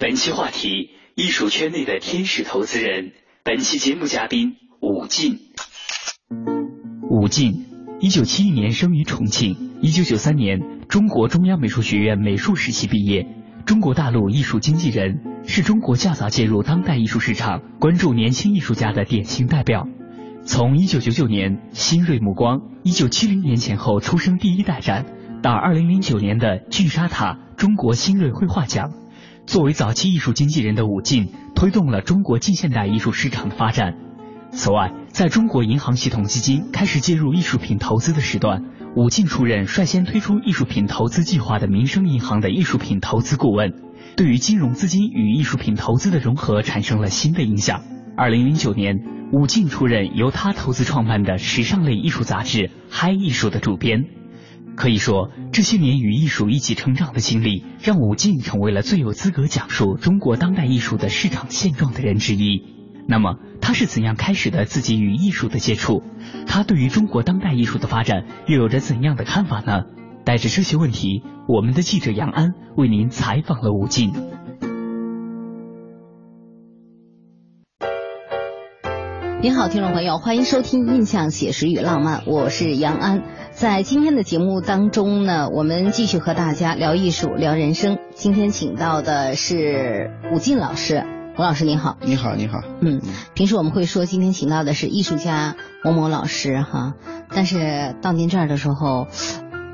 本期话题：艺术圈内的天使投资人。本期节目嘉宾：武进。武进，一九七一年生于重庆，一九九三年中国中央美术学院美术史系毕业，中国大陆艺术经纪人，是中国较早介入当代艺术市场、关注年轻艺术家的典型代表。从一九九九年新锐目光，一九七零年前后出生第一代展，到二零零九年的聚沙塔中国新锐绘画奖，作为早期艺术经纪人的武进，推动了中国近现代艺术市场的发展。此外，在中国银行系统基金开始介入艺术品投资的时段，武进出任率先推出艺术品投资计划的民生银行的艺术品投资顾问，对于金融资金与艺术品投资的融合产生了新的影响。二零零九年。武进出任由他投资创办的时尚类艺术杂志《嗨艺术》的主编。可以说，这些年与艺术一起成长的经历，让武进成为了最有资格讲述中国当代艺术的市场现状的人之一。那么，他是怎样开始的自己与艺术的接触？他对于中国当代艺术的发展又有着怎样的看法呢？带着这些问题，我们的记者杨安为您采访了武进。您好，听众朋友，欢迎收听《印象写实与浪漫》，我是杨安。在今天的节目当中呢，我们继续和大家聊艺术、聊人生。今天请到的是武进老师，吴老师您好。你好，你好。嗯，平时我们会说今天请到的是艺术家某某老师哈，但是到您这儿的时候，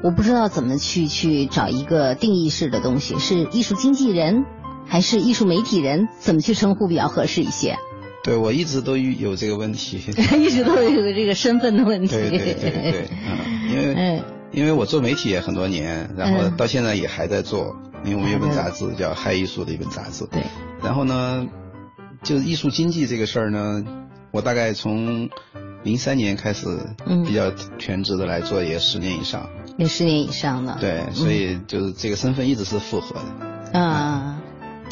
我不知道怎么去去找一个定义式的东西，是艺术经纪人还是艺术媒体人？怎么去称呼比较合适一些？对，我一直都有这个问题，一直都有这个身份的问题。对对对对，嗯，因为因为我做媒体也很多年，然后到现在也还在做，因为我们有本杂志叫《嗨艺术》的一本杂志。对。然后呢，就是艺术经济这个事儿呢，我大概从零三年开始比较全职的来做，也十年以上。也十年以上了。对，所以就是这个身份一直是复合的。啊。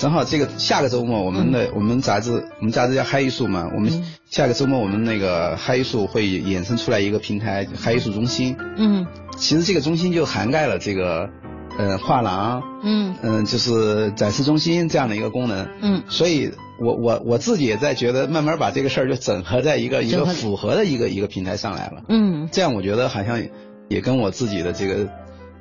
正好这个下个周末，我们的我们杂志，我们杂志叫嗨艺术嘛。我们下个周末，我们那个嗨艺术会衍生出来一个平台，嗨艺术中心。嗯，其实这个中心就涵盖了这个，呃，画廊，嗯嗯，就是展示中心这样的一个功能。嗯，所以我我我自己也在觉得，慢慢把这个事儿就整合在一个一个符合的一个一个平台上来了。嗯，这样我觉得好像也跟我自己的这个。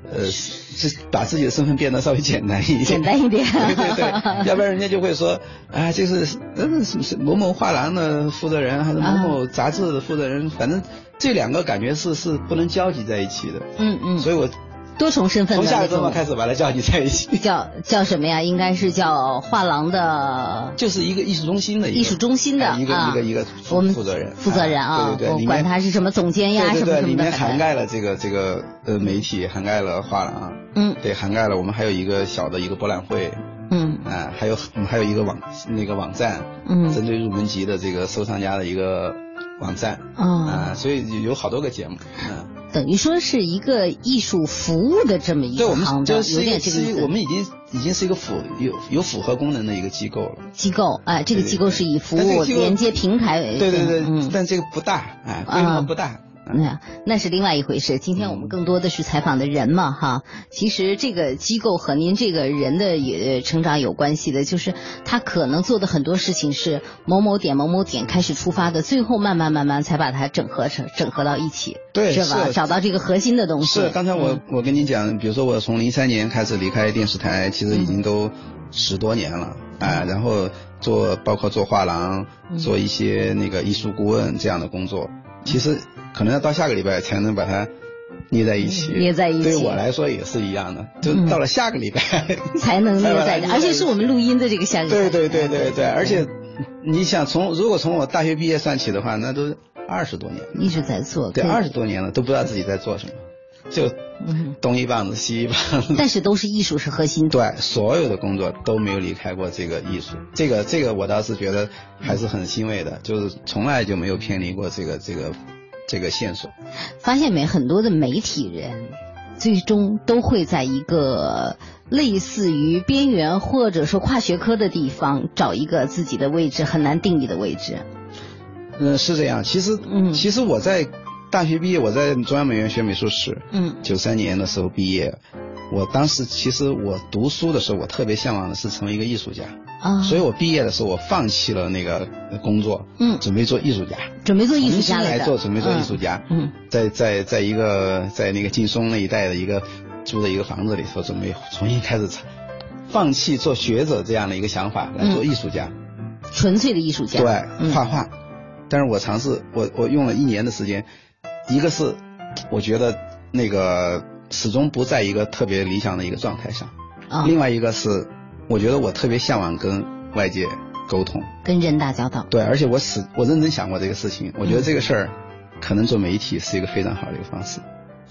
呃，是把自己的身份变得稍微简单一点，简单一点，对对对，要不然人家就会说，啊，就是嗯是某某画廊的负责人，还是某某杂志的负责人，反正这两个感觉是是不能交集在一起的，嗯嗯，所以我。多重身份从下个周末开始把它叫你在一起，叫叫什么呀？应该是叫画廊的，就是一个艺术中心的艺术中心的一个一个一个我们负责人。负责人啊，对对对，管他是什么总监呀什么什么的，里面涵盖了这个这个呃媒体，涵盖了画廊，嗯，对，涵盖了我们还有一个小的一个博览会，嗯，啊，还有我们还有一个网那个网站，嗯，针对入门级的这个收藏家的一个网站，啊，所以有好多个节目，嗯。等于说是一个艺术服务的这么一个行当，有点这个意思。我们已经已经是一个符有有符合功能的一个机构了。机构，哎，这个机构是以服务连接平台为对对对，但这个不大，哎，规模不大。那那是另外一回事。今天我们更多的是采访的人嘛，哈。其实这个机构和您这个人的也成长有关系的，就是他可能做的很多事情是某某点某某点开始出发的，最后慢慢慢慢才把它整合成整合到一起，对，是吧？找到这个核心的东西。是，刚才我我跟你讲，比如说我从零三年开始离开电视台，其实已经都十多年了，哎，然后做包括做画廊，做一些那个艺术顾问这样的工作，其实。可能要到下个礼拜才能把它捏在一起，捏在一起。对我来说也是一样的，就到了下个礼拜 才能捏在一起，而且是我们录音的这个下个。对对对对对，而且你想从如果从我大学毕业算起的话，那都二十多年，一直在做，对，二十多年了都不知道自己在做什么，就东一棒子西一棒子。但是都是艺术是核心。对，所有的工作都没有离开过这个艺术，这个这个我倒是觉得还是很欣慰的，就是从来就没有偏离过这个这个。这个线索，发现没？很多的媒体人最终都会在一个类似于边缘或者说跨学科的地方找一个自己的位置，很难定义的位置。嗯，是这样。其实，嗯，其实我在大学毕业，我在中央美院学美术史，嗯，九三年的时候毕业。我当时其实我读书的时候，我特别向往的是成为一个艺术家。啊，所以我毕业的时候，我放弃了那个工作，嗯，准备做艺术家，准备做艺术家来做，准备做艺术家，嗯，在在在一个在那个劲松那一带的一个租的一个房子里头，准备重新开始，放弃做学者这样的一个想法来做艺术家，纯粹的艺术家，对，画画，但是我尝试，我我用了一年的时间，一个是我觉得那个始终不在一个特别理想的一个状态上，啊，另外一个是。我觉得我特别向往跟外界沟通，跟人打交道。对，而且我始我认真想过这个事情，我觉得这个事儿可能做媒体是一个非常好的一个方式，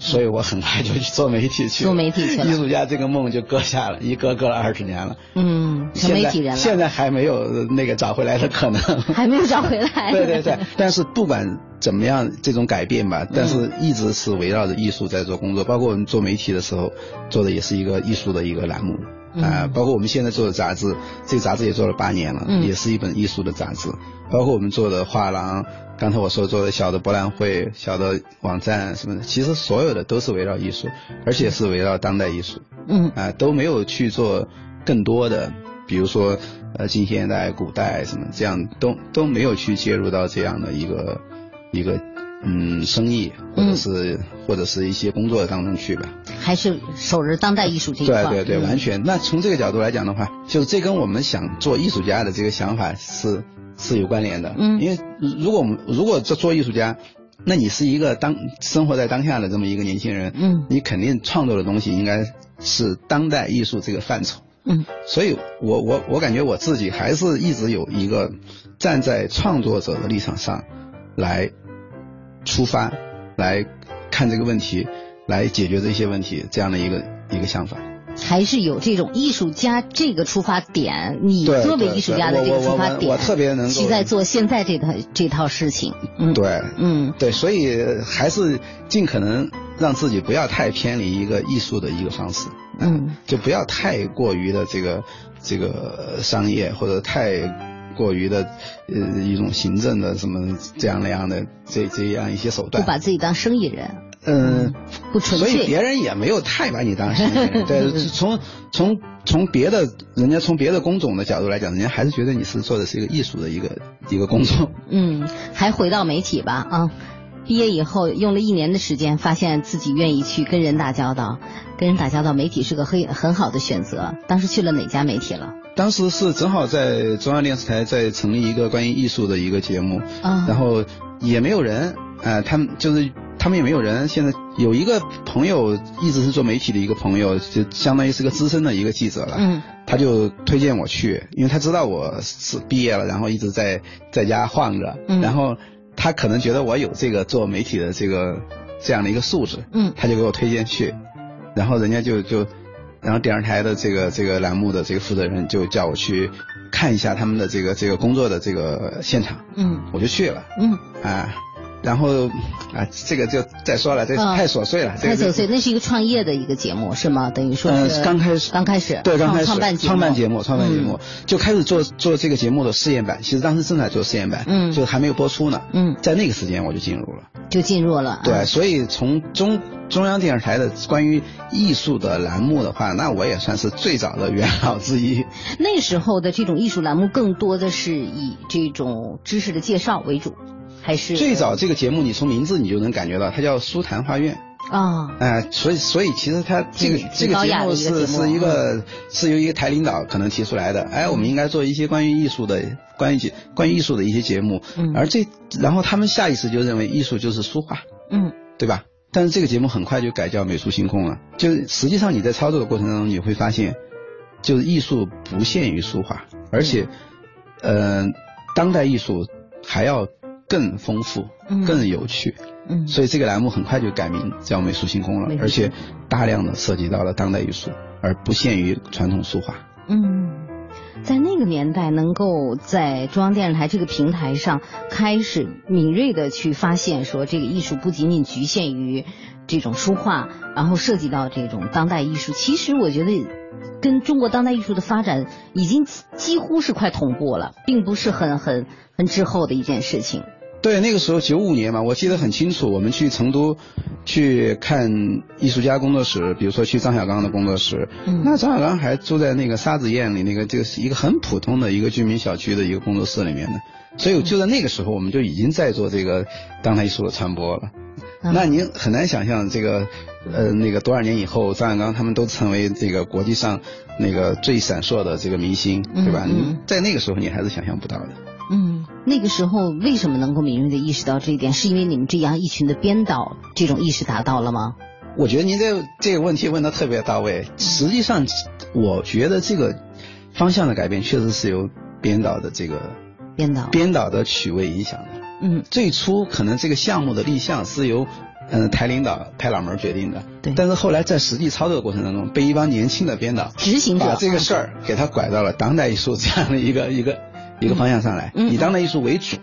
所以我很快就去做媒体去。做媒体去了。艺术家这个梦就搁下了，一搁搁了二十年了。嗯，成媒体人了。现在还没有那个找回来的可能。还没有找回来。对对对，但是不管怎么样这种改变吧，但是一直是围绕着艺术在做工作，包括我们做媒体的时候做的也是一个艺术的一个栏目。啊，包括我们现在做的杂志，这个杂志也做了八年了，也是一本艺术的杂志。包括我们做的画廊，刚才我说做的小的博览会、小的网站什么的，其实所有的都是围绕艺术，而且是围绕当代艺术。嗯，啊，都没有去做更多的，比如说呃近现代、古代什么这样，都都没有去介入到这样的一个一个。嗯，生意或者是或者是一些工作当中去吧，还是守着当代艺术这一块。对对对，完全。那从这个角度来讲的话，就是这跟我们想做艺术家的这个想法是是有关联的。嗯，因为如果我们如果做做艺术家，那你是一个当生活在当下的这么一个年轻人，嗯，你肯定创作的东西应该是当代艺术这个范畴。嗯，所以我我我感觉我自己还是一直有一个站在创作者的立场上来。出发来看这个问题，来解决这些问题，这样的一个一个想法，还是有这种艺术家这个出发点。你作为艺术家的这个出发点，我特别能够在做现在这套这套事情。嗯，对，嗯，对，所以还是尽可能让自己不要太偏离一个艺术的一个方式。嗯，就不要太过于的这个这个商业或者太。过于的呃一种行政的什么这样那样的这这样一些手段，不把自己当生意人，嗯，不纯粹，所以别人也没有太把你当生意人。对，从从从别的人家从别的工种的角度来讲，人家还是觉得你是做的是一个艺术的一个一个工作。嗯，还回到媒体吧啊，毕业以后用了一年的时间，发现自己愿意去跟人打交道，跟人打交道，媒体是个很很好的选择。当时去了哪家媒体了？当时是正好在中央电视台在成立一个关于艺术的一个节目，然后也没有人，呃，他们就是他们也没有人。现在有一个朋友一直是做媒体的一个朋友，就相当于是个资深的一个记者了，嗯，他就推荐我去，因为他知道我是毕业了，然后一直在在家晃着，嗯，然后他可能觉得我有这个做媒体的这个这样的一个素质，嗯，他就给我推荐去，然后人家就就。然后电视台的这个这个栏目的这个负责人就叫我去看一下他们的这个这个工作的这个现场，嗯，我就去了，嗯，啊，然后啊，这个就再说了，这太琐碎了，太琐碎。那是一个创业的一个节目是吗？等于说是刚开始，刚开始，对，刚开始创办创办节目，创办节目就开始做做这个节目的试验版。其实当时正在做试验版，嗯，就还没有播出呢，嗯，在那个时间我就进入了。就进入了。对，所以从中中央电视台的关于艺术的栏目的话，那我也算是最早的元老之一。那时候的这种艺术栏目更多的是以这种知识的介绍为主，还是？最早这个节目，你从名字你就能感觉到，它叫书谈画院。啊，哎，所以所以其实它这个这个节目是是一个是由一个台领导可能提出来的，哎，我们应该做一些关于艺术的关于节关于艺术的一些节目，嗯，而这然后他们下意识就认为艺术就是书画，嗯，对吧？但是这个节目很快就改叫美术星空了，就实际上你在操作的过程当中你会发现，就是艺术不限于书画，而且，呃，当代艺术还要更丰富，更有趣。嗯，所以这个栏目很快就改名叫美术星空了，而且大量的涉及到了当代艺术，而不限于传统书画。嗯，在那个年代，能够在中央电视台这个平台上开始敏锐的去发现，说这个艺术不仅仅局限于这种书画，然后涉及到这种当代艺术。其实我觉得，跟中国当代艺术的发展已经几乎是快同步了，并不是很很很滞后的一件事情。对，那个时候九五年嘛，我记得很清楚。我们去成都去看艺术家工作室，比如说去张小刚的工作室。嗯。那张小刚还住在那个沙子堰里，那个就是一个很普通的一个居民小区的一个工作室里面的。所以就在那个时候，我们就已经在做这个当代艺术的传播了。那您很难想象这个呃那个多少年以后，张小刚他们都成为这个国际上那个最闪烁的这个明星，对吧？嗯。在那个时候，你还是想象不到的。嗯，那个时候为什么能够敏锐的意识到这一点？是因为你们这样一群的编导这种意识达到了吗？我觉得您这这个问题问的特别到位。实际上，我觉得这个方向的改变确实是由编导的这个编导编导的曲位影响的。嗯，最初可能这个项目的立项是由嗯台领导拍脑门决定的。对。但是后来在实际操作的过程当中，被一帮年轻的编导执行者把这个事儿给他拐到了当代艺术这样的一个一个。一个方向上来，以当代艺术为主，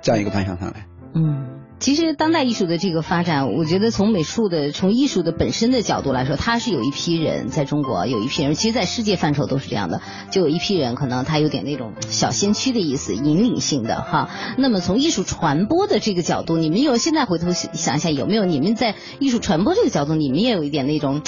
这样一个方向上来。嗯，其实当代艺术的这个发展，我觉得从美术的、从艺术的本身的角度来说，它是有一批人在中国，有一批人，其实，在世界范畴都是这样的，就有一批人可能他有点那种小先驱的意思，引领性的哈。那么从艺术传播的这个角度，你们有现在回头想一下，有没有你们在艺术传播这个角度，你们也有一点那种，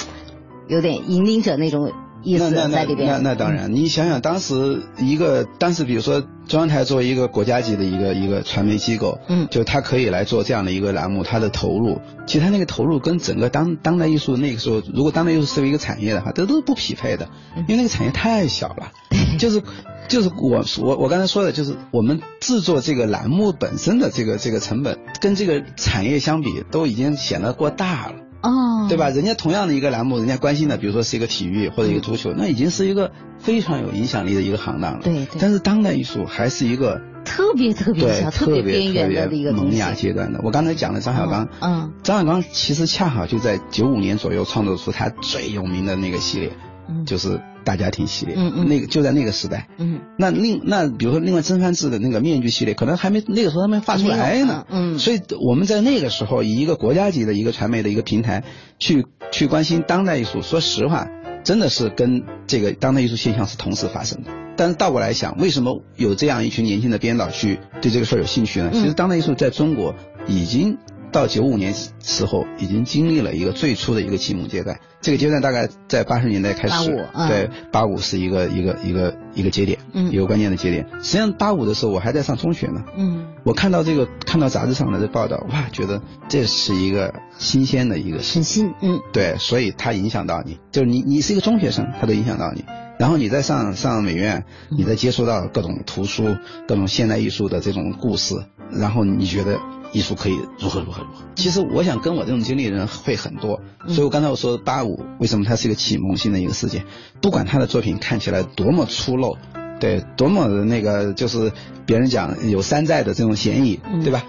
有点引领者那种。那那那那那当然，你想想当时一个当时比如说中央台作为一个国家级的一个一个传媒机构，嗯，就它可以来做这样的一个栏目，它的投入，其实它那个投入跟整个当当代艺术那个时候，如果当代艺术视为一个产业的话，这都是不匹配的，因为那个产业太小了，就是就是我我我刚才说的就是我们制作这个栏目本身的这个这个成本跟这个产业相比，都已经显得过大了。哦，对吧？人家同样的一个栏目，人家关心的，比如说是一个体育或者一个足球，那已经是一个非常有影响力的一个行当了。对对。但是当代艺术还是一个特别特别小、特别边缘的一个萌芽阶段的。我刚才讲的张小刚，嗯，张小刚其实恰好就在九五年左右创作出他最有名的那个系列，嗯，就是。大家庭系列，嗯嗯，那个就在那个时代，嗯，那另那比如说另外曾梵志的那个面具系列，可能还没那个时候还没发出来呢，嗯，所以我们在那个时候以一个国家级的一个传媒的一个平台去去关心当代艺术，说实话，真的是跟这个当代艺术现象是同时发生的。但是倒过来想，为什么有这样一群年轻的编导去对这个事儿有兴趣呢？其实当代艺术在中国已经。到九五年时候，已经经历了一个最初的一个启蒙阶段。这个阶段大概在八十年代开始，对，八五是一个一个一个一个节点，嗯，一个关键的节点。实际上八五的时候，我还在上中学呢，嗯，我看到这个看到杂志上的这报道，哇，觉得这是一个新鲜的一个，很新，嗯，对，所以它影响到你，就是你你是一个中学生，它都影响到你。然后你再上上美院，你再接触到各种图书、各种现代艺术的这种故事，然后你觉得。艺术可以如何如何如何？其实我想跟我这种经历的人会很多，所以我刚才我说八五为什么它是一个启蒙性的一个事件？不管他的作品看起来多么粗陋，对，多么的那个就是别人讲有山寨的这种嫌疑，对吧？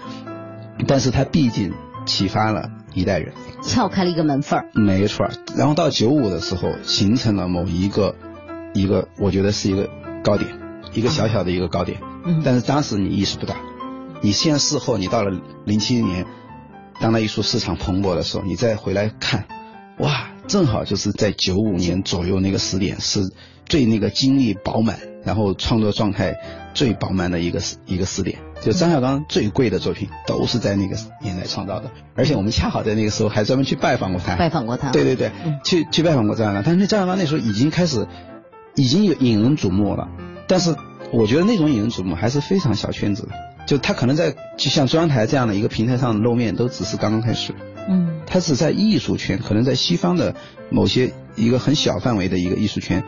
但是他毕竟启发了一代人，撬开了一个门缝儿。没错，然后到九五的时候形成了某一个一个，我觉得是一个高点，一个小小的一个高点。嗯，但是当时你意识不到。你现在事后，你到了零七年，当代艺术市场蓬勃的时候，你再回来看，哇，正好就是在九五年左右那个时点，是最那个精力饱满，然后创作状态最饱满的一个时一个时点。就张小刚最贵的作品都是在那个年代创造的，而且我们恰好在那个时候还专门去拜访过他。拜访过他。对对对，去去拜访过张小刚，但是张小刚那时候已经开始，已经有引人瞩目了。但是我觉得那种引人瞩目还是非常小圈子的，就他可能在就像中央台这样的一个平台上露面，都只是刚刚开始。嗯。他是在艺术圈，可能在西方的某些一个很小范围的一个艺术圈，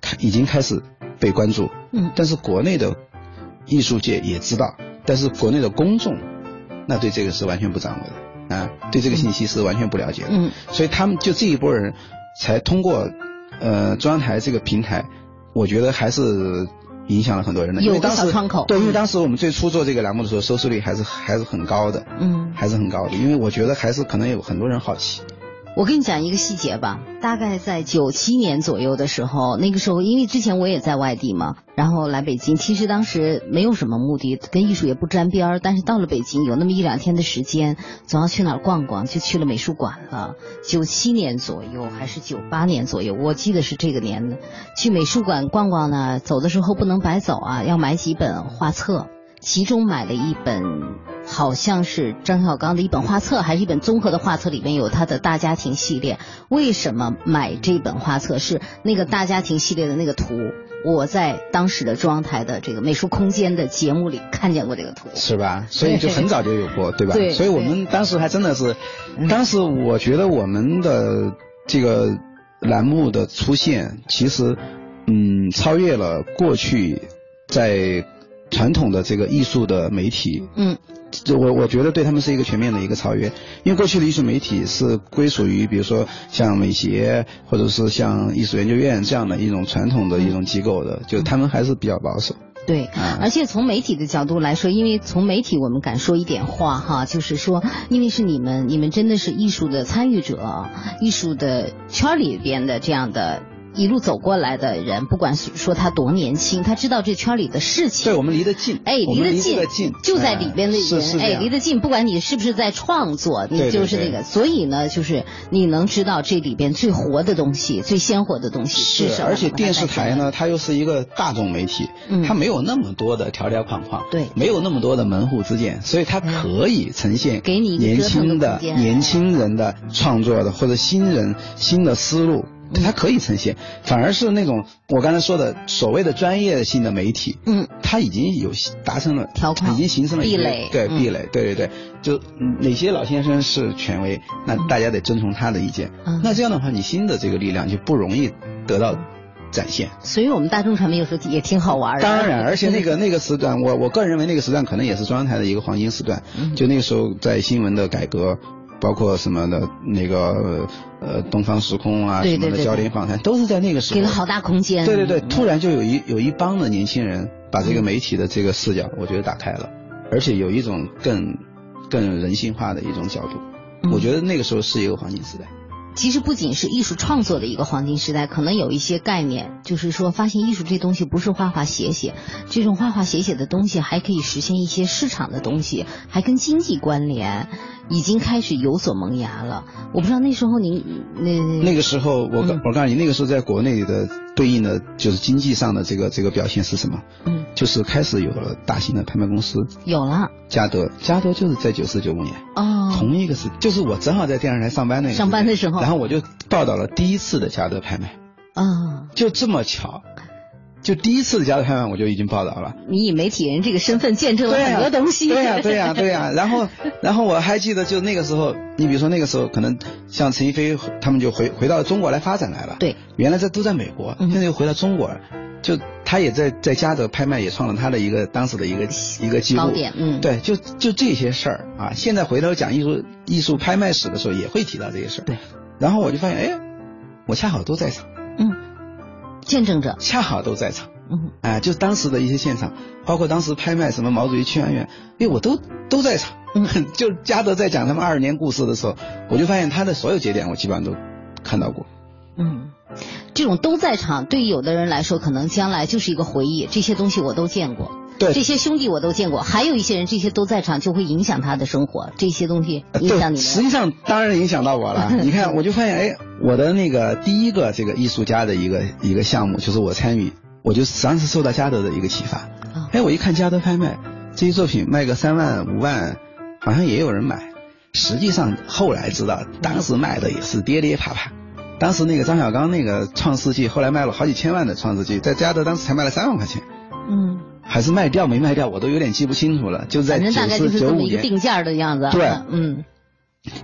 开已经开始被关注。嗯。但是国内的艺术界也知道。但是国内的公众，那对这个是完全不掌握的啊，对这个信息是完全不了解的。嗯，所以他们就这一波人，才通过呃中央台这个平台，我觉得还是影响了很多人的。有个小窗口。对，因为当时我们最初做这个栏目的时候，收视率还是还是很高的。嗯，还是很高的，因为我觉得还是可能有很多人好奇。我跟你讲一个细节吧，大概在九七年左右的时候，那个时候因为之前我也在外地嘛，然后来北京，其实当时没有什么目的，跟艺术也不沾边儿，但是到了北京有那么一两天的时间，总要去哪儿逛逛，就去了美术馆了。九七年左右还是九八年左右，我记得是这个年的，去美术馆逛逛呢，走的时候不能白走啊，要买几本画册。其中买了一本，好像是张小刚的一本画册，还是一本综合的画册，里面有他的大家庭系列。为什么买这本画册？是那个大家庭系列的那个图，我在当时的中央台的这个美术空间的节目里看见过这个图，是吧？所以就很早就有过，对吧？对。所以我们当时还真的是，当时我觉得我们的这个栏目的出现，其实嗯，超越了过去在。传统的这个艺术的媒体，嗯，我我觉得对他们是一个全面的一个超越，因为过去的艺术媒体是归属于比如说像美协或者是像艺术研究院这样的一种传统的一种机构的，就他们还是比较保守。对，而且从媒体的角度来说，因为从媒体我们敢说一点话哈，就是说，因为是你们，你们真的是艺术的参与者，艺术的圈里边的这样的。一路走过来的人，不管说他多年轻，他知道这圈里的事情。对我们离得近，哎，离得近，就在里边的人，哎，离得近。不管你是不是在创作，你就是那个。所以呢，就是你能知道这里边最活的东西，最鲜活的东西是什么。而且电视台呢，它又是一个大众媒体，它没有那么多的条条框框，对，没有那么多的门户之见，所以它可以呈现给你年轻的年轻人的创作的或者新人新的思路。它可以呈现，反而是那种我刚才说的所谓的专业性的媒体，嗯，它已经有达成了条款，已经形成了壁垒，对壁垒，对对对，就哪些老先生是权威，那大家得遵从他的意见，那这样的话，你新的这个力量就不容易得到展现。所以我们大众传媒有时候也挺好玩的。当然，而且那 个那个时段，我我个人认为那个时段可能也是中央台的一个黄金时段，就那个时候在新闻的改革。包括什么的那个呃东方时空啊什么的焦点访谈，都是在那个时候给了好大空间。对对对，突然就有一有一帮的年轻人把这个媒体的这个视角，我觉得打开了，而且有一种更更人性化的一种角度。我觉得那个时候是一个黄金时代。其实不仅是艺术创作的一个黄金时代，可能有一些概念，就是说发现艺术这东西不是画画写写，这种画画写写的东西还可以实现一些市场的东西，还跟经济关联。已经开始有所萌芽了，我不知道那时候您那那个时候，我我告诉你，那个时候在国内的对应的就是经济上的这个这个表现是什么？嗯，就是开始有了大型的拍卖公司，有了。嘉德，嘉德就是在九四九五年。哦，同一个时，就是我正好在电视台上班那个上班的时候，然后我就报道了第一次的嘉德拍卖。啊，就这么巧。就第一次的嘉德拍卖，我就已经报道了。你以媒体人这个身份见证了很多东西。对呀，对呀，对呀。然后，然后我还记得，就那个时候，你比如说那个时候，可能像陈逸飞他们就回回到中国来发展来了。对。原来在都在美国，现在又回到中国了。就他也在在嘉德拍卖也创了他的一个当时的一个一个记录。点，嗯。对，就就这些事儿啊，现在回头讲艺术艺术拍卖史的时候，也会提到这些事儿。对。然后我就发现，哎，我恰好都在场。嗯。见证者。恰好都在场。嗯，哎，就当时的一些现场，包括当时拍卖什么毛主席庆安院，哎，我都都在场。嗯，就嘉德在讲他们二十年故事的时候，我就发现他的所有节点，我基本上都看到过。嗯，这种都在场，对于有的人来说，可能将来就是一个回忆。这些东西我都见过，对，这些兄弟我都见过。还有一些人，这些都在场，就会影响他的生活。这些东西影响你。实际上，当然影响到我了。你看，我就发现，哎，我的那个第一个这个艺术家的一个一个项目，就是我参与。我就实际上是受到嘉德的一个启发，哎，我一看嘉德拍卖，这些作品卖个三万五万，好像也有人买。实际上后来知道，当时卖的也是跌跌啪啪。当时那个张小刚那个《创世纪》，后来卖了好几千万的《创世纪》，在嘉德当时才卖了三万块钱。嗯。还是卖掉没卖掉，我都有点记不清楚了。就在九四九五年。定价的样子。对，嗯。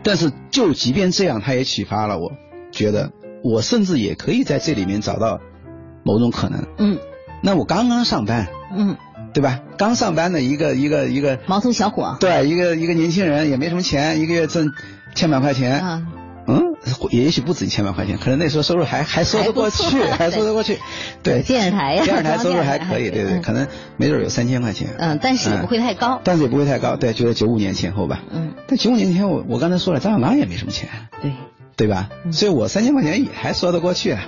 但是就即便这样，他也启发了我，觉得我甚至也可以在这里面找到某种可能。嗯。那我刚刚上班。嗯。对吧？刚上班的一个一个一个毛头小伙。对，一个一个年轻人也没什么钱，一个月挣千把块钱。啊。嗯，也许不止一千万块钱，可能那时候收入还还说得过去，还说得过去。对，电视台呀，电视台收入还可以，对对，可能没准有三千块钱。嗯，但是也不会太高。但是也不会太高，对，就在九五年前后吧。嗯。但九五年前我我刚才说了，张小刚也没什么钱。对。对吧？所以我三千块钱也还说得过去啊。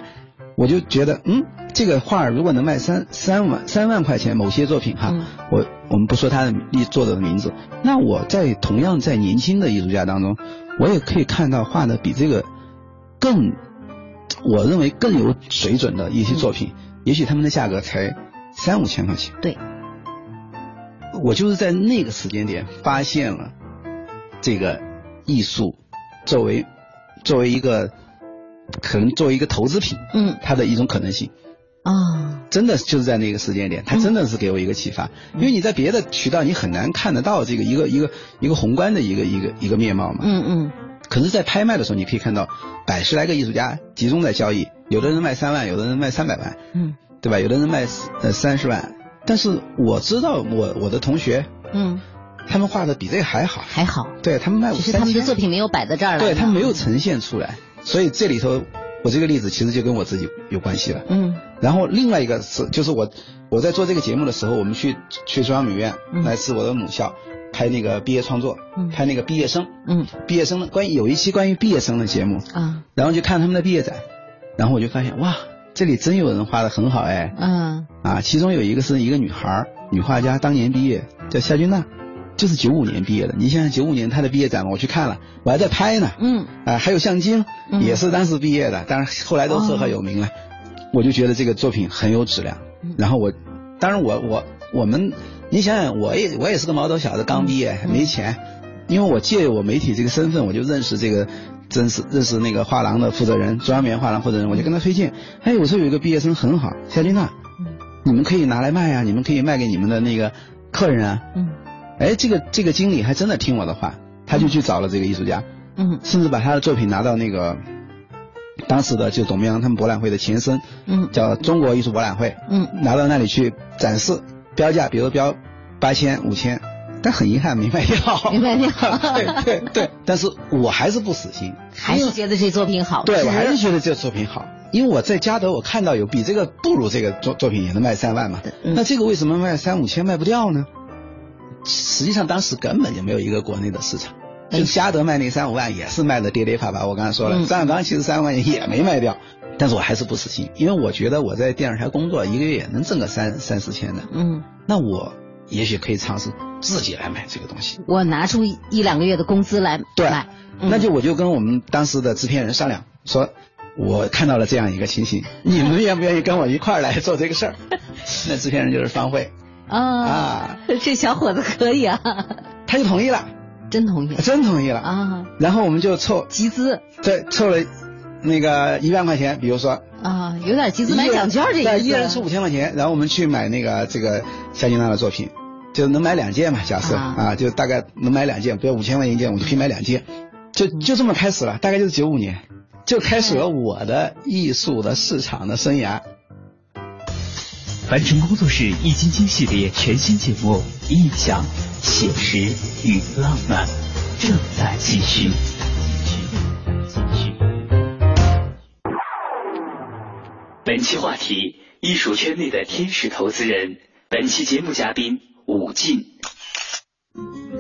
我就觉得，嗯，这个画如果能卖三三万三万块钱，某些作品哈，我我们不说他的作者的名字，那我在同样在年轻的艺术家当中，我也可以看到画的比这个更，我认为更有水准的一些作品，也许他们的价格才三五千块钱。对，我就是在那个时间点发现了这个艺术作为作为一个。可能作为一个投资品，嗯，它的一种可能性啊，真的就是在那个时间点，他真的是给我一个启发。因为你在别的渠道你很难看得到这个一个一个一个宏观的一个一个一个面貌嘛，嗯嗯。可是，在拍卖的时候，你可以看到百十来个艺术家集中在交易，有的人卖三万，有的人卖三百万，嗯，对吧？有的人卖呃三十万。但是我知道，我我的同学，嗯，他们画的比这个还好，还好，对他们卖五其实他们的作品没有摆在这儿，对他们没有呈现出来。所以这里头，我这个例子其实就跟我自己有关系了。嗯。然后另外一个是，就是我我在做这个节目的时候，我们去去中央美院，来自我的母校拍那个毕业创作，拍那个毕业生。嗯。毕业生的关于有一期关于毕业生的节目。啊。然后就看他们的毕业展，然后我就发现哇，这里真有人画的很好哎。嗯。啊，其中有一个是一个女孩，女画家，当年毕业，叫夏君娜。就是九五年毕业的，你想想九五年他的毕业展，我去看了，我还在拍呢。嗯。啊，还有向京，也是当时毕业的，但是后来都赫赫有名了。我就觉得这个作品很有质量。然后我，当然我我我们，你想想，我也我也是个毛头小子，刚毕业没钱，因为我借我媒体这个身份，我就认识这个，认识认识那个画廊的负责人，中央美院画廊负责人，我就跟他推荐，哎，我说有一个毕业生很好，夏丽娜，你们可以拿来卖啊，你们可以卖给你们的那个客人啊。嗯。哎，这个这个经理还真的听我的话，他就去找了这个艺术家，嗯，甚至把他的作品拿到那个当时的就董明阳他们博览会的前身，嗯，叫中国艺术博览会，嗯，拿到那里去展示，标价，比如标八千、五千，但很遗憾没卖掉，没卖掉，对对对，但是我还是不死心，还是觉得这作品好，对我还是觉得这作品好，因为我在嘉德我看到有比这个不如这个作作品也能卖三万嘛，那这个为什么卖三五千卖不掉呢？实际上当时根本就没有一个国内的市场，就嘉德卖那三五万也是卖的跌跌啪啪。我刚才说了，张小刚其实三万块钱也没卖掉，但是我还是不死心，因为我觉得我在电视台工作一个月也能挣个三三四千的，嗯，那我也许可以尝试自己来买这个东西。我拿出一两个月的工资来买，那就我就跟我们当时的制片人商量，说我看到了这样一个情形，你们愿不愿意跟我一块儿来做这个事儿？那制片人就是方慧。啊，这小伙子可以啊，他就同意了，真同意，真同意了。啊。然后我们就凑集资，对，凑了那个一万块钱，比如说。啊，有点集资买奖券这意思，一人出五千块钱，然后我们去买那个这个夏金娜的作品，就能买两件嘛，假设。啊，就大概能买两件，不要五千块钱一件，我就可以买两件，就就这么开始了，大概就是九五年，就开始了我的艺术的市场的生涯。凡尘工作室易筋经系列全新节目《印象、写实与浪漫》正在继续。本期话题：艺术圈内的天使投资人。本期节目嘉宾武进。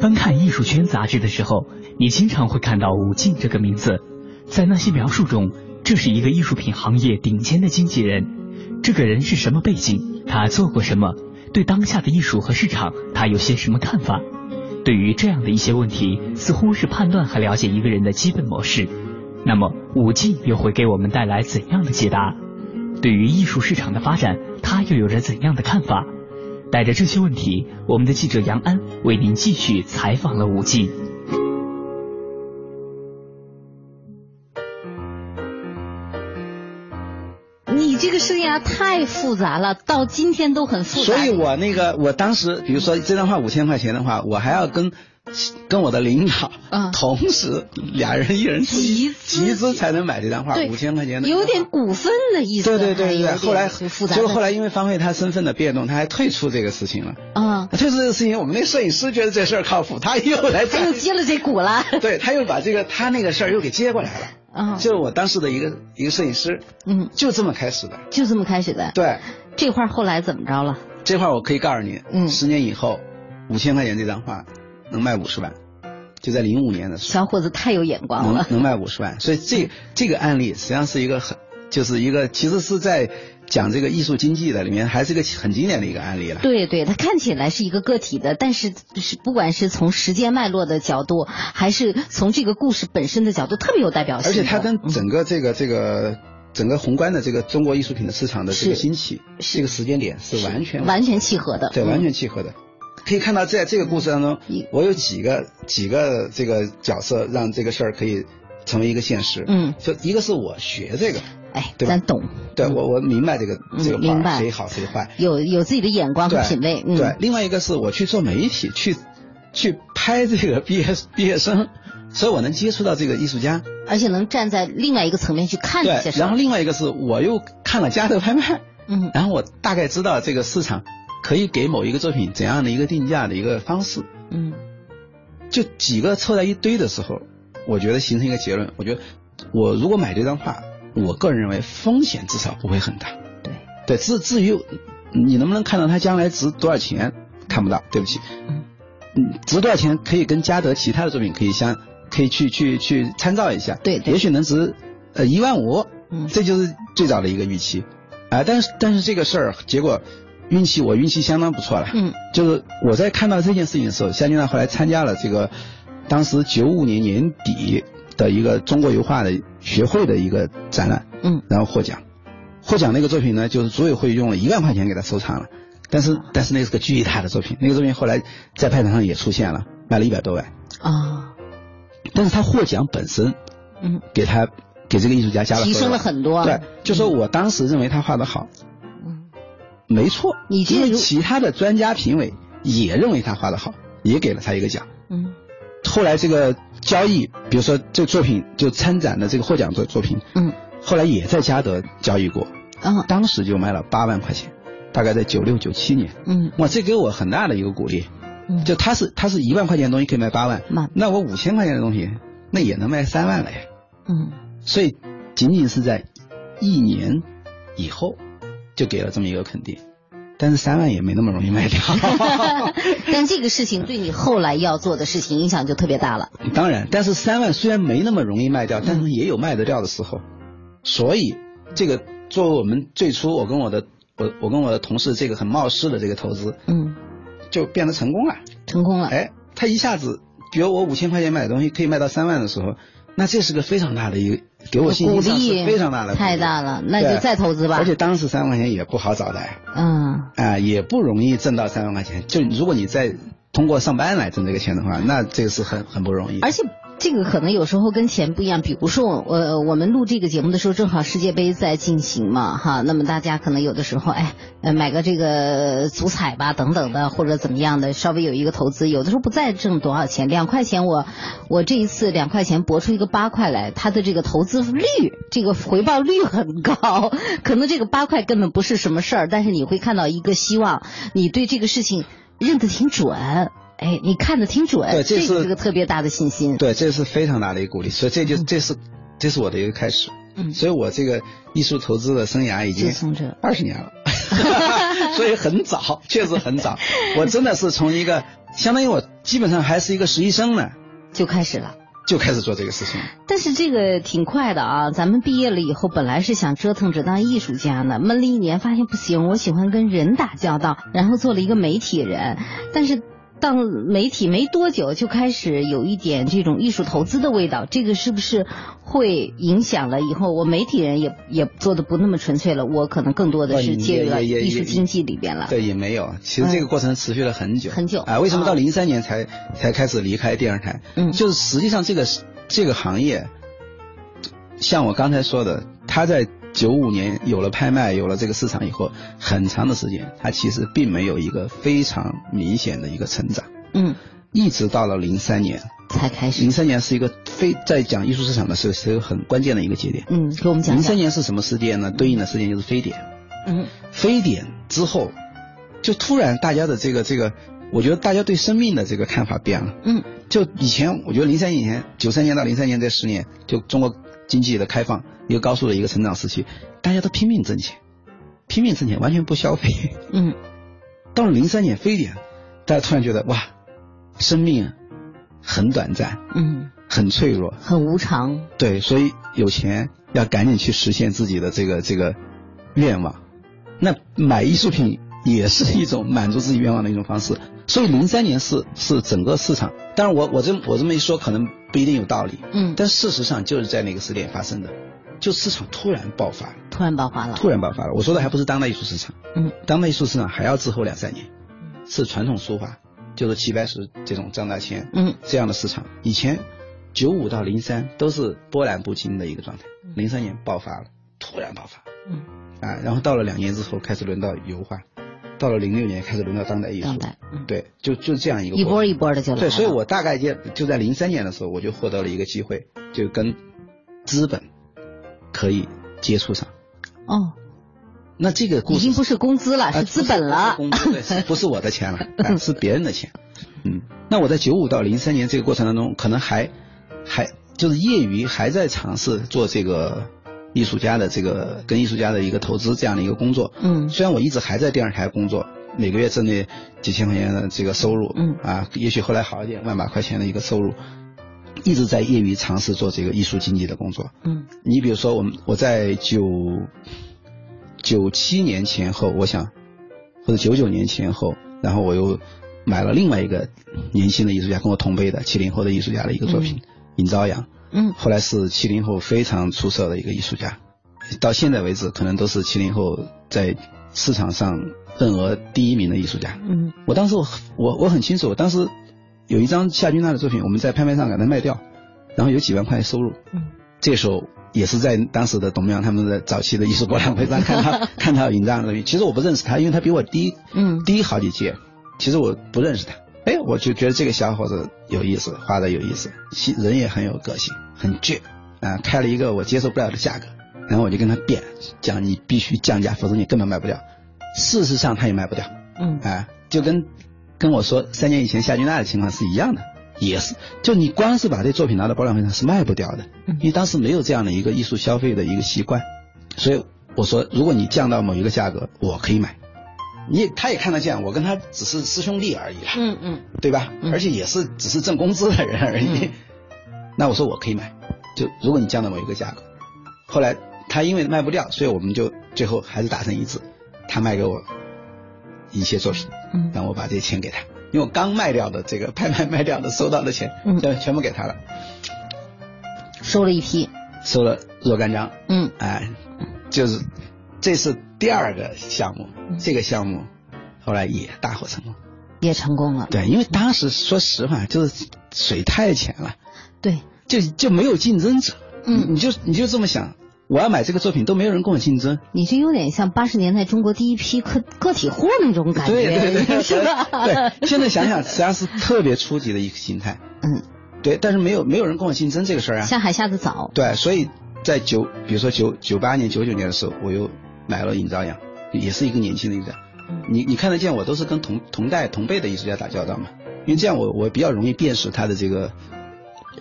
翻看艺术圈杂志的时候，你经常会看到武进这个名字。在那些描述中，这是一个艺术品行业顶尖的经纪人。这个人是什么背景？他做过什么？对当下的艺术和市场，他有些什么看法？对于这样的一些问题，似乎是判断和了解一个人的基本模式。那么，武进又会给我们带来怎样的解答？对于艺术市场的发展，他又有着怎样的看法？带着这些问题，我们的记者杨安为您继续采访了五 G。你这个生涯太复杂了，到今天都很复杂。所以我那个，我当时，比如说这张画五千块钱的话，我还要跟。跟我的领导，嗯，同时俩人一人集集资才能买这张画，五千块钱的，有点股份的意思。对对对对，后来结果后来因为方慧她身份的变动，她还退出这个事情了。嗯，退出这个事情，我们那摄影师觉得这事儿靠谱，他又来，他又接了这股了。对，他又把这个他那个事儿又给接过来了。嗯，就是我当时的一个一个摄影师。嗯，就这么开始的。就这么开始的。对，这画后来怎么着了？这画我可以告诉你，嗯，十年以后，五千块钱这张画能卖五十万。就在零五年的时候，小伙子太有眼光了，能卖五十万。所以这这个案例实际上是一个很，就是一个其实是在讲这个艺术经济的里面，还是一个很经典的一个案例了。对对，它看起来是一个个体的，但是是不管是从时间脉络的角度，还是从这个故事本身的角度，特别有代表性。而且它跟整个这个这个整个宏观的这个中国艺术品的市场的这个兴起，这个时间点是完全完全契合的，对，完全契合的。可以看到，在这个故事当中，我有几个几个这个角色，让这个事儿可以成为一个现实。嗯，就一个是我学这个，哎，咱懂，对我我明白这个这个明白谁好谁坏，有有自己的眼光和品味。对，另外一个是我去做媒体，去去拍这个毕业毕业生，所以我能接触到这个艺术家，而且能站在另外一个层面去看这些事然后另外一个是我又看了嘉德拍卖，嗯，然后我大概知道这个市场。可以给某一个作品怎样的一个定价的一个方式？嗯，就几个凑在一堆的时候，我觉得形成一个结论。我觉得我如果买这张画，我个人认为风险至少不会很大。对对，至至于你能不能看到它将来值多少钱，看不到。对不起，嗯，值多少钱可以跟嘉德其他的作品可以相可以去去去参照一下。对，也许能值呃一万五，嗯，这就是最早的一个预期。啊，但是但是这个事儿结果。运气，我运气相当不错了。嗯，就是我在看到这件事情的时候，夏金娜后来参加了这个当时九五年年底的一个中国油画的学会的一个展览。嗯，然后获奖，获奖那个作品呢，就是组委会用了一万块钱给他收藏了。但是，但是那是个巨大的作品，那个作品后来在拍场上也出现了，卖了一百多万。啊，但是他获奖本身，嗯，给他给这个艺术家加了提升了很多。对，就说我当时认为他画的好。嗯没错，你这其他的专家评委也认为他画的好，也给了他一个奖。嗯，后来这个交易，比如说这个作品就参展的这个获奖作作品，嗯，后来也在嘉德交易过，嗯，当时就卖了八万块钱，大概在九六九七年。嗯，哇，这给我很大的一个鼓励。嗯，就他是他是一万块钱的东西可以卖八万，那我五千块钱的东西那也能卖三万了呀。嗯，所以仅仅是在一年以后。就给了这么一个肯定，但是三万也没那么容易卖掉。但这个事情对你后来要做的事情影响就特别大了。当然，但是三万虽然没那么容易卖掉，但是也有卖得掉的时候。所以，这个作为我们最初我跟我的我我跟我的同事这个很冒失的这个投资，嗯，就变得成功了。成功了。哎，他一下子，比如我五千块钱买的东西可以卖到三万的时候。那这是个非常大的一个给我信心是非常大的，太大了，那就再投资吧。而且当时三万块钱也不好找的，嗯，啊，也不容易挣到三万块钱。就如果你再通过上班来挣这个钱的话，那这个是很很不容易。而且。这个可能有时候跟钱不一样，比如说我我们录这个节目的时候，正好世界杯在进行嘛，哈，那么大家可能有的时候，哎，买个这个足彩吧，等等的，或者怎么样的，稍微有一个投资，有的时候不再挣多少钱，两块钱，我我这一次两块钱博出一个八块来，它的这个投资率，这个回报率很高，可能这个八块根本不是什么事儿，但是你会看到一个希望，你对这个事情认得挺准。哎，你看的挺准，对，这是个特别大的信心。对，这是非常大的一个鼓励，所以这就这是这是我的一个开始。嗯，所以我这个艺术投资的生涯已经二十年了，所以很早，确实很早。我真的是从一个相当于我基本上还是一个实习生呢，就开始了，就开始做这个事情。但是这个挺快的啊，咱们毕业了以后，本来是想折腾着当艺术家呢，闷了一年，发现不行，我喜欢跟人打交道，然后做了一个媒体人，但是。当媒体没多久就开始有一点这种艺术投资的味道，这个是不是会影响了以后我媒体人也也做的不那么纯粹了？我可能更多的是介入了艺术经济里边了。对，也没有，其实这个过程持续了很久很久啊。为什么到零三年才才开始离开电视台？嗯，就是实际上这个这个行业，像我刚才说的，它在。九五年有了拍卖，有了这个市场以后，很长的时间，它其实并没有一个非常明显的一个成长。嗯，一直到了零三年才开始。零三年是一个非在讲艺术市场的时候，是一个很关键的一个节点。嗯，给我们讲。零三年是什么事件呢？对应的事件就是非典。嗯，非典之后，就突然大家的这个这个，我觉得大家对生命的这个看法变了。嗯，就以前我觉得零三年前，九三年到零三年这十年，就中国。经济的开放，一个高速的一个成长时期，大家都拼命挣钱，拼命挣钱，完全不消费。嗯，到了零三年非典，大家突然觉得哇，生命很短暂，嗯，很脆弱，很无常。对，所以有钱要赶紧去实现自己的这个这个愿望。那买艺术品也是一种满足自己愿望的一种方式。所以零三年是是整个市场，当然我我这我这么一说可能不一定有道理，嗯，但事实上就是在那个时点发生的，就市场突然爆发了，突然爆发了，突然爆发了。我说的还不是当代艺术市场，嗯，当代艺术市场还要滞后两三年，是传统书法，就是齐白石这种张大千，嗯，这样的市场，以前九五到零三都是波澜不惊的一个状态，零三年爆发了，突然爆发，嗯，啊，然后到了两年之后开始轮到油画。到了零六年开始轮到当代艺术，当代，对，就就这样一个一波一波的就来对，所以我大概就就在零三年的时候，我就获得了一个机会，就跟资本可以接触上。哦，那这个已经不是工资了，是资本了，工资对，不是我的钱了，是别人的钱。嗯，那我在九五到零三年这个过程当中，可能还还就是业余还在尝试做这个。艺术家的这个跟艺术家的一个投资这样的一个工作，嗯，虽然我一直还在电视台工作，每个月挣那几千块钱的这个收入，嗯，啊，也许后来好一点，万把块钱的一个收入，一直在业余尝试做这个艺术经济的工作，嗯，你比如说我们我在九九七年前后，我想或者九九年前后，然后我又买了另外一个年轻的艺术家，跟我同辈的七零后的艺术家的一个作品，尹朝阳。嗯，后来是七零后非常出色的一个艺术家，到现在为止可能都是七零后在市场上份额第一名的艺术家。嗯，我当时我我我很清楚，我当时有一张夏君娜的作品，我们在拍卖上给他卖掉，然后有几万块收入。嗯，这时候也是在当时的董明阳他们的早期的艺术博览会上看到 看他引这样的其实我不认识他，因为他比我低，嗯，低好几届，其实我不认识他。哎，我就觉得这个小伙子有意思，画的有意思，人也很有个性，很倔啊，开了一个我接受不了的价格，然后我就跟他辩，讲你必须降价，否则你根本卖不掉。事实上他也卖不掉，嗯，啊，就跟跟我说三年以前夏君娜的情况是一样的，也是，就你光是把这作品拿到博览会上是卖不掉的，因为当时没有这样的一个艺术消费的一个习惯，所以我说，如果你降到某一个价格，我可以买。你他也看得见，我跟他只是师兄弟而已了，嗯嗯，对吧？而且也是只是挣工资的人而已。那我说我可以买，就如果你降到某一个价格。后来他因为卖不掉，所以我们就最后还是达成一致，他卖给我一些作品，嗯，让我把这些钱给他，因为我刚卖掉的这个拍卖卖掉的收到的钱，嗯，全全部给他了，收了一批，收了若干张，嗯，哎，就是这是。第二个项目，这个项目后来也大获成功，也成功了。对，因为当时说实话，就是水太浅了，对，就就没有竞争者。嗯，你就你就这么想，我要买这个作品都没有人跟我竞争。你这有点像八十年代中国第一批个个体户那种感觉，对对对，是吧？对，现在想想，实际上是特别初级的一个心态。嗯，对，但是没有没有人跟我竞争这个事儿啊。下海下的早。对，所以在九，比如说九九八年、九九年的时候，我又。买了尹朝阳，也是一个年轻的艺术家。你你看得见，我都是跟同同代同辈的艺术家打交道嘛，因为这样我我比较容易辨识他的这个，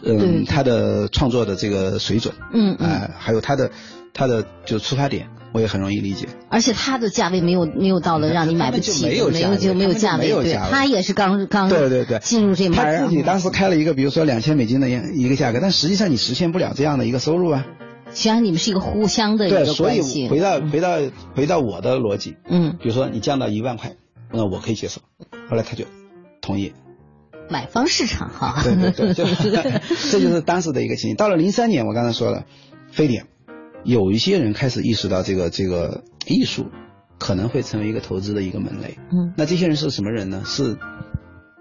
嗯，他的创作的这个水准，嗯啊，还有他的他的就出发点，我也很容易理解。而且他的价位没有没有到了让你买不起，没有没有就没有价位，对，他也是刚刚对对对进入这门。他自己当时开了一个，比如说两千美金的一个价格，但实际上你实现不了这样的一个收入啊。实际上你们是一个互相的一个关系。对，所以回到回到回到我的逻辑，嗯，比如说你降到一万块，那我可以接受。后来他就同意，买方市场哈。对对对，就 这就是当时的一个情形。到了零三年，我刚才说了，非典，有一些人开始意识到这个这个艺术可能会成为一个投资的一个门类。嗯，那这些人是什么人呢？是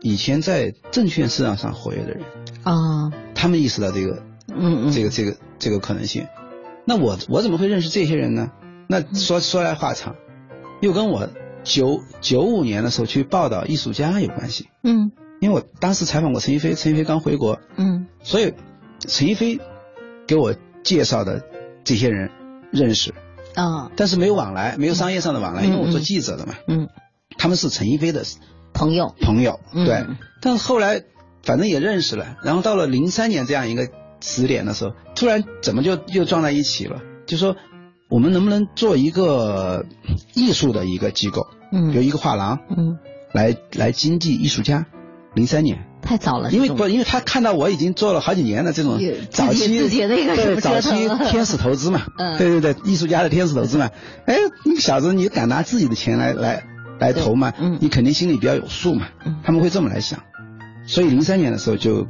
以前在证券市场上活跃的人啊，他们意识到这个，嗯嗯，这个这个这个可能性。那我我怎么会认识这些人呢？那说说来话长，又跟我九九五年的时候去报道艺术家有关系。嗯，因为我当时采访过陈一飞，陈一飞刚回国。嗯，所以陈一飞给我介绍的这些人认识啊，但是没有往来，没有商业上的往来，因为我做记者的嘛。嗯，他们是陈一飞的朋友，朋友对。但是后来反正也认识了，然后到了零三年这样一个时点的时候，突然怎么就又撞在一起了？就说。我们能不能做一个艺术的一个机构？嗯，有一个画廊，嗯，来来经济艺术家。零三年太早了，因为不，因为他看到我已经做了好几年的这种早期对早期天使投资嘛，嗯，对对对，艺术家的天使投资嘛。哎，你小子，你敢拿自己的钱来来来投嘛？嗯，你肯定心里比较有数嘛。嗯，他们会这么来想。所以零三年的时候就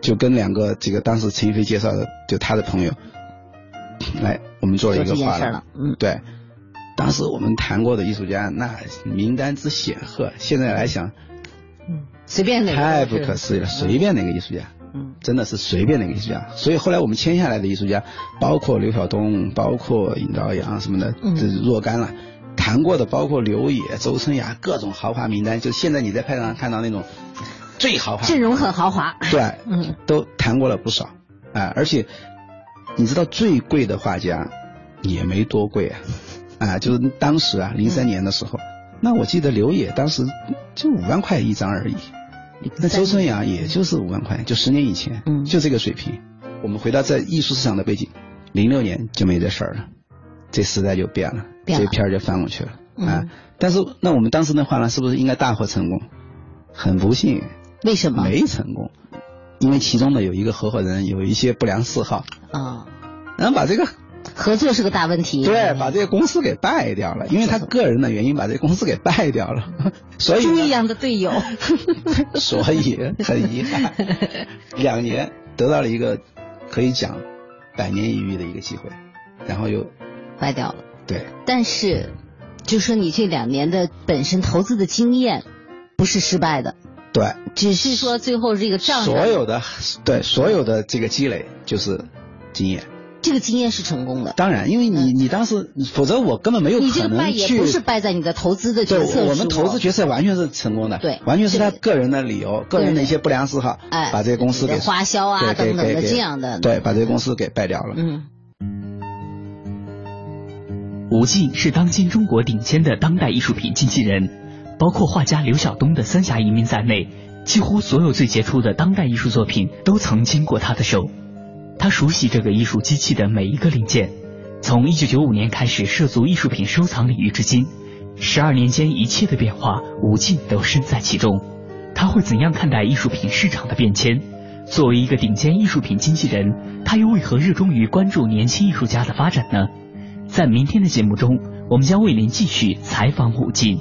就跟两个这个当时陈一飞介绍的就他的朋友来。我们做了一个画廊，嗯，对，当时我们谈过的艺术家那名单之显赫，现在来想，嗯，随便哪个太不可思议了，随便哪个艺术家，嗯，真的是随便哪个艺术家。所以后来我们签下来的艺术家，包括刘晓东，包括尹朝阳什么的，这若干了。谈过的包括刘野、周春芽，各种豪华名单，就现在你在派上看到那种最豪华，阵容很豪华，对，嗯，都谈过了不少，啊，而且。你知道最贵的画家也没多贵啊，啊，就是当时啊，零三年的时候，那我记得刘野当时就五万块一张而已，那周春阳也就是五万块，就十年以前，嗯，就这个水平。我们回到在艺术市场的背景，零六年就没这事儿了，这时代就变了，这片儿就翻过去了。啊。但是那我们当时那画廊是不是应该大获成功？很不幸，为什么？没成功？因为其中的有一个合伙人有一些不良嗜好。啊，然后把这个合作是个大问题，对，把这个公司给败掉了，因为他个人的原因把这个公司给败掉了，所以猪一样的队友，所以很遗憾，两年得到了一个可以讲百年一遇的一个机会，然后又败掉了，对，但是就说你这两年的本身投资的经验不是失败的。对，只是说最后这个账，所有的对所有的这个积累就是经验，这个经验是成功的。当然，因为你你当时，否则我根本没有可能去。你这个败也不是败在你的投资的决策我们投资决策完全是成功的，对，完全是他个人的理由，个人的一些不良嗜好，哎，把这个公司给花销啊等等的这样的，对，把这个公司给败掉了。嗯。吴静是当今中国顶尖的当代艺术品经纪人。包括画家刘晓东的《三峡移民》在内，几乎所有最杰出的当代艺术作品都曾经过他的手。他熟悉这个艺术机器的每一个零件，从1995年开始涉足艺术品收藏领域至今，十二年间一切的变化，吴进都身在其中。他会怎样看待艺术品市场的变迁？作为一个顶尖艺术品经纪人，他又为何热衷于关注年轻艺术家的发展呢？在明天的节目中，我们将为您继续采访武进。